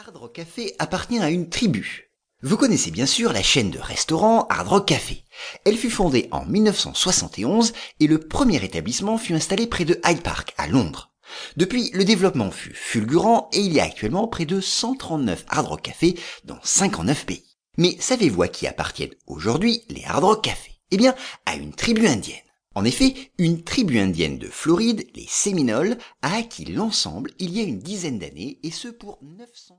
Hard Rock Café appartient à une tribu. Vous connaissez bien sûr la chaîne de restaurants Hard Rock Café. Elle fut fondée en 1971 et le premier établissement fut installé près de Hyde Park à Londres. Depuis, le développement fut fulgurant et il y a actuellement près de 139 Hard Rock Café dans 59 pays. Mais savez-vous à qui appartiennent aujourd'hui les Hard Rock Café? Eh bien, à une tribu indienne. En effet, une tribu indienne de Floride, les Séminoles, a acquis l'ensemble il y a une dizaine d'années et ce pour 900